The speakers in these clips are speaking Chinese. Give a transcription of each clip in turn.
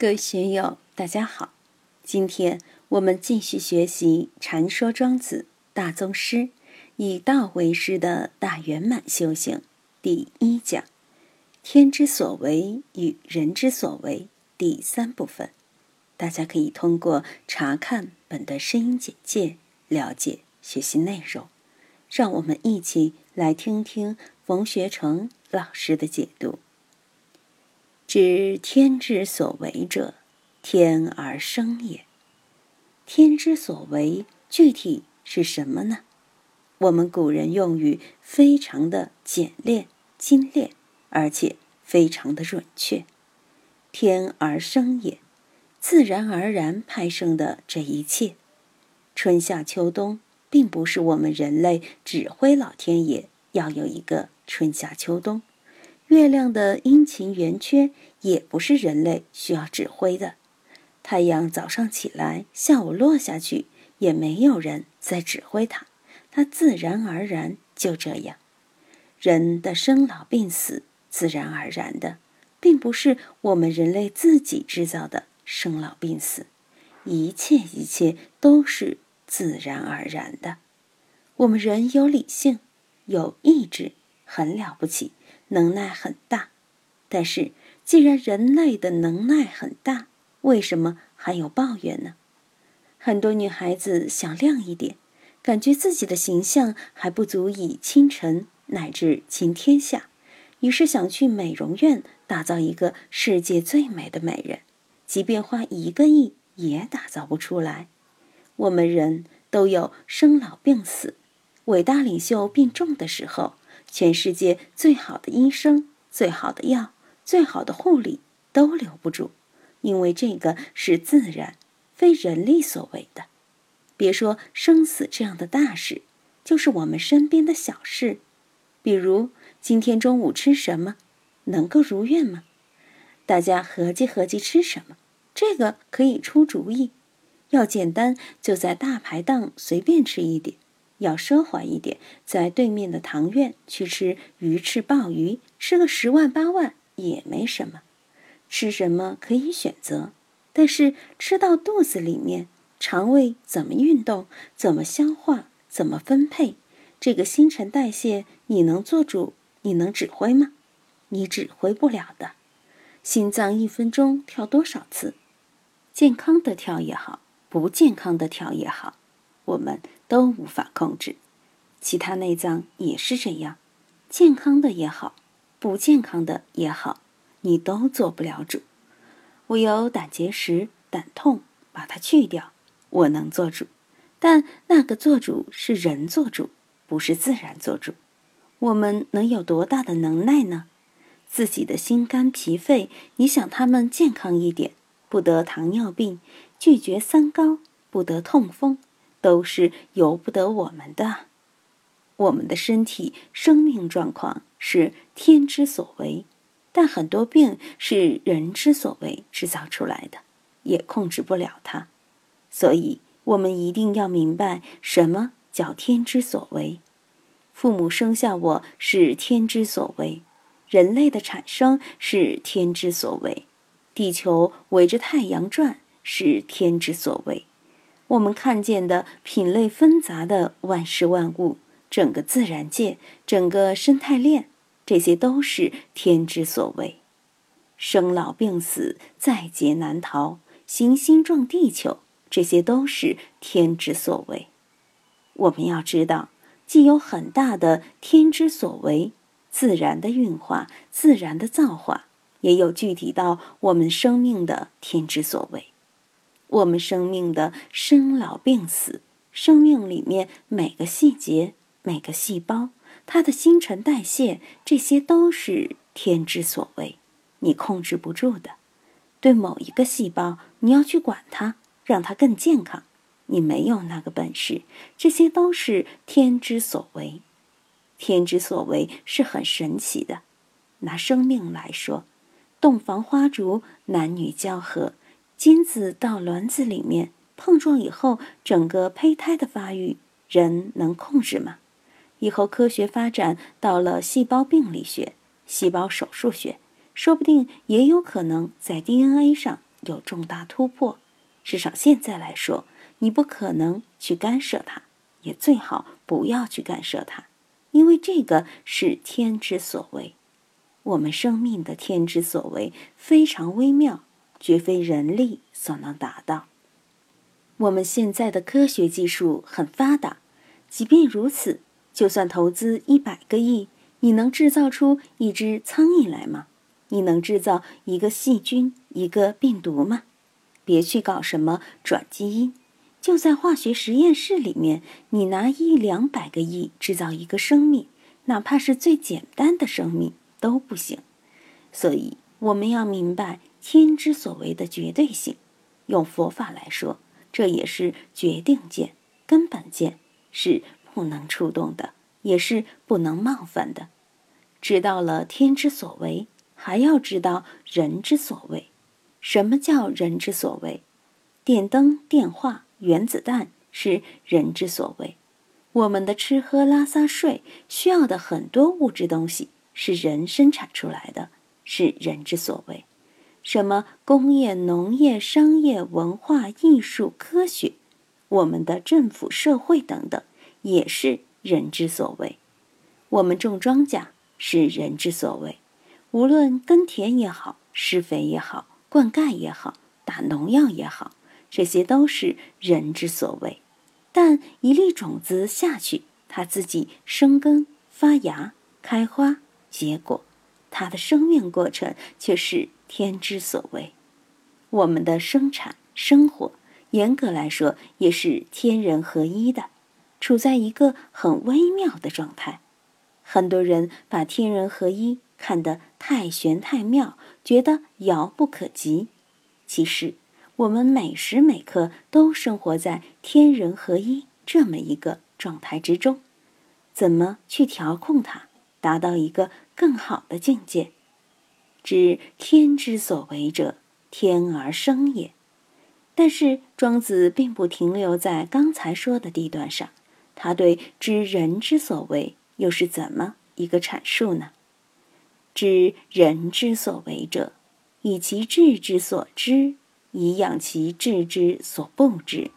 各位学友，大家好。今天我们继续学习《禅说庄子大宗师》，以道为师的大圆满修行第一讲“天之所为与人之所为”第三部分。大家可以通过查看本段声音简介了解学习内容。让我们一起来听听冯学成老师的解读。知天之所为者，天而生也。天之所为具体是什么呢？我们古人用语非常的简练、精炼，而且非常的准确。天而生也，自然而然派生的这一切，春夏秋冬，并不是我们人类指挥老天爷要有一个春夏秋冬。月亮的阴晴圆缺也不是人类需要指挥的，太阳早上起来，下午落下去，也没有人在指挥它，它自然而然就这样。人的生老病死，自然而然的，并不是我们人类自己制造的生老病死，一切一切都是自然而然的。我们人有理性，有意志，很了不起。能耐很大，但是既然人类的能耐很大，为什么还有抱怨呢？很多女孩子想亮一点，感觉自己的形象还不足以倾城乃至倾天下，于是想去美容院打造一个世界最美的美人，即便花一个亿也打造不出来。我们人都有生老病死，伟大领袖病重的时候。全世界最好的医生、最好的药、最好的护理都留不住，因为这个是自然，非人力所为的。别说生死这样的大事，就是我们身边的小事，比如今天中午吃什么，能够如愿吗？大家合计合计吃什么，这个可以出主意。要简单，就在大排档随便吃一点。要奢华一点，在对面的堂院去吃鱼翅鲍鱼，吃个十万八万也没什么。吃什么可以选择，但是吃到肚子里面，肠胃怎么运动，怎么消化，怎么分配，这个新陈代谢你能做主？你能指挥吗？你指挥不了的。心脏一分钟跳多少次？健康的跳也好，不健康的跳也好，我们。都无法控制，其他内脏也是这样，健康的也好，不健康的也好，你都做不了主。我有胆结石、胆痛，把它去掉，我能做主。但那个做主是人做主，不是自然做主。我们能有多大的能耐呢？自己的心肝脾肺，你想他们健康一点，不得糖尿病，拒绝三高，不得痛风。都是由不得我们的，我们的身体生命状况是天之所为，但很多病是人之所为制造出来的，也控制不了它。所以，我们一定要明白什么叫天之所为。父母生下我是天之所为，人类的产生是天之所为，地球围着太阳转是天之所为。我们看见的品类纷杂的万事万物，整个自然界，整个生态链，这些都是天之所为。生老病死，在劫难逃，行星撞地球，这些都是天之所为。我们要知道，既有很大的天之所为，自然的运化，自然的造化，也有具体到我们生命的天之所为。我们生命的生老病死，生命里面每个细节、每个细胞，它的新陈代谢，这些都是天之所为，你控制不住的。对某一个细胞，你要去管它，让它更健康，你没有那个本事。这些都是天之所为，天之所为是很神奇的。拿生命来说，洞房花烛，男女交合。精子到卵子里面碰撞以后，整个胚胎的发育，人能控制吗？以后科学发展到了细胞病理学、细胞手术学，说不定也有可能在 DNA 上有重大突破。至少现在来说，你不可能去干涉它，也最好不要去干涉它，因为这个是天之所为。我们生命的天之所为非常微妙，绝非人力所能达到。我们现在的科学技术很发达，即便如此，就算投资一百个亿，你能制造出一只苍蝇来吗？你能制造一个细菌、一个病毒吗？别去搞什么转基因，就在化学实验室里面，你拿一两百个亿制造一个生命，哪怕是最简单的生命都不行。所以，我们要明白天之所为的绝对性。用佛法来说。这也是决定见、根本见，是不能触动的，也是不能冒犯的。知道了天之所为，还要知道人之所为。什么叫人之所为？电灯、电话、原子弹是人之所为。我们的吃喝拉撒睡需要的很多物质东西是人生产出来的，是人之所为。什么工业、农业、商业、文化艺术、科学，我们的政府、社会等等，也是人之所为。我们种庄稼是人之所为，无论耕田也好，施肥也好，灌溉也好，打农药也好，这些都是人之所为。但一粒种子下去，它自己生根、发芽、开花、结果，它的生命过程却是。天之所为，我们的生产生活，严格来说也是天人合一的，处在一个很微妙的状态。很多人把天人合一看得太玄太妙，觉得遥不可及。其实，我们每时每刻都生活在天人合一这么一个状态之中。怎么去调控它，达到一个更好的境界？知天之所为者，天而生也。但是庄子并不停留在刚才说的地段上，他对知人之所为又是怎么一个阐述呢？知人之所为者，以其智之所知，以养其智之所不知。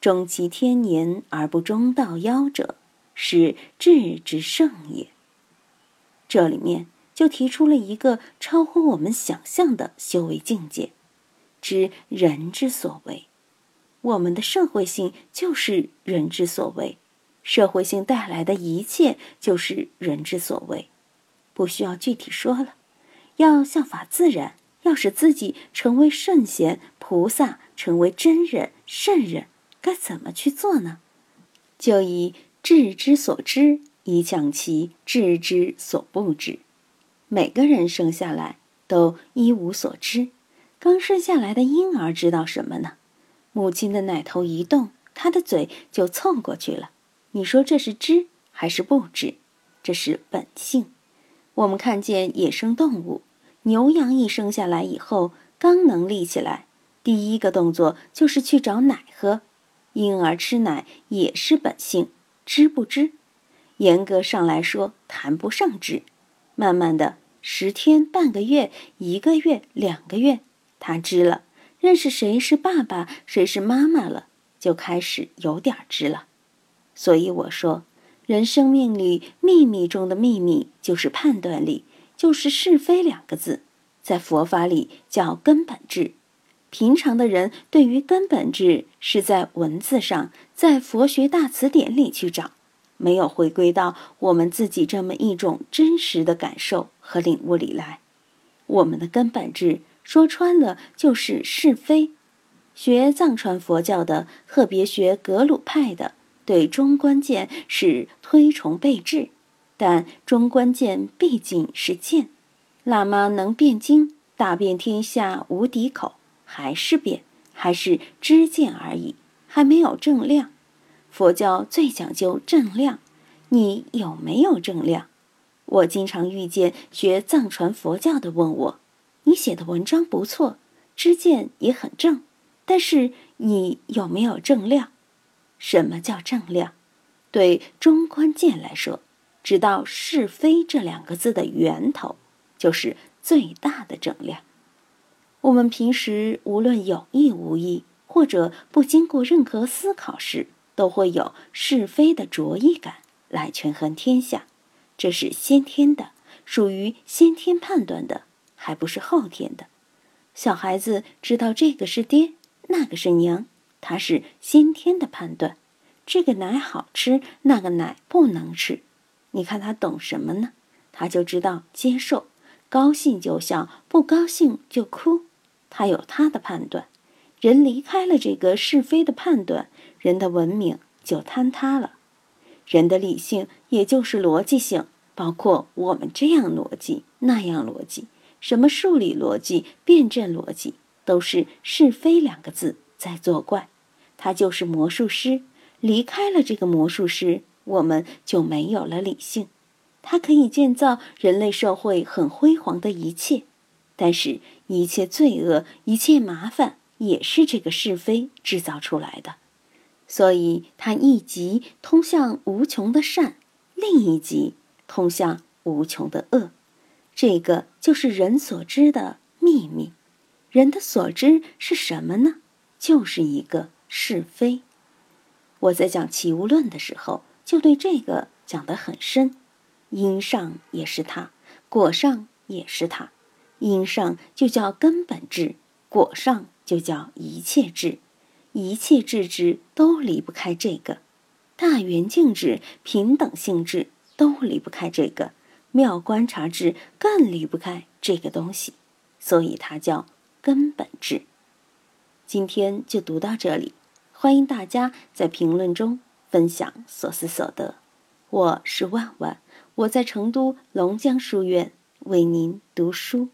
终其天年而不中道夭者，是智之圣也。这里面。就提出了一个超乎我们想象的修为境界，知人之所为。我们的社会性就是人之所为，社会性带来的一切就是人之所为，不需要具体说了。要效法自然，要使自己成为圣贤、菩萨，成为真人、圣人，该怎么去做呢？就以智之所知，以讲其智之所不知。每个人生下来都一无所知，刚生下来的婴儿知道什么呢？母亲的奶头一动，他的嘴就凑过去了。你说这是知还是不知？这是本性。我们看见野生动物，牛羊一生下来以后，刚能立起来，第一个动作就是去找奶喝。婴儿吃奶也是本性，知不知？严格上来说，谈不上知。慢慢的。十天、半个月、一个月、两个月，他知了，认识谁是爸爸，谁是妈妈了，就开始有点知了。所以我说，人生命里秘密中的秘密，就是判断力，就是是非两个字，在佛法里叫根本智。平常的人对于根本智是在文字上，在佛学大词典里去找。没有回归到我们自己这么一种真实的感受和领悟里来，我们的根本质说穿了就是是非。学藏传佛教的，特别学格鲁派的，对中观剑是推崇备至，但中观剑毕竟是见，喇嘛能辩经，大遍天下无敌口，还是辩，还是知见而已，还没有正量。佛教最讲究正量，你有没有正量？我经常遇见学藏传佛教的问我：“你写的文章不错，知见也很正，但是你有没有正量？什么叫正量？对中观见来说，知道是非这两个字的源头，就是最大的正量。我们平时无论有意无意，或者不经过任何思考时，都会有是非的着意感来权衡天下，这是先天的，属于先天判断的，还不是后天的。小孩子知道这个是爹，那个是娘，他是先天的判断。这个奶好吃，那个奶不能吃。你看他懂什么呢？他就知道接受，高兴就笑，不高兴就哭。他有他的判断。人离开了这个是非的判断，人的文明就坍塌了。人的理性也就是逻辑性，包括我们这样逻辑那样逻辑，什么数理逻辑、辩证逻辑，都是是非两个字在作怪。他就是魔术师。离开了这个魔术师，我们就没有了理性。他可以建造人类社会很辉煌的一切，但是，一切罪恶、一切麻烦，也是这个是非制造出来的。所以，他一极通向无穷的善，另一极通向无穷的恶。这个就是人所知的秘密。人的所知是什么呢？就是一个是非。我在讲齐物论的时候，就对这个讲得很深。因上也是它，果上也是它。因上就叫根本质，果上就叫一切质，一切质质都离不开这个。大圆镜质、平等性质都离不开这个，妙观察质更离不开这个东西，所以它叫根本质。今天就读到这里。欢迎大家在评论中分享所思所得。我是万万，我在成都龙江书院为您读书。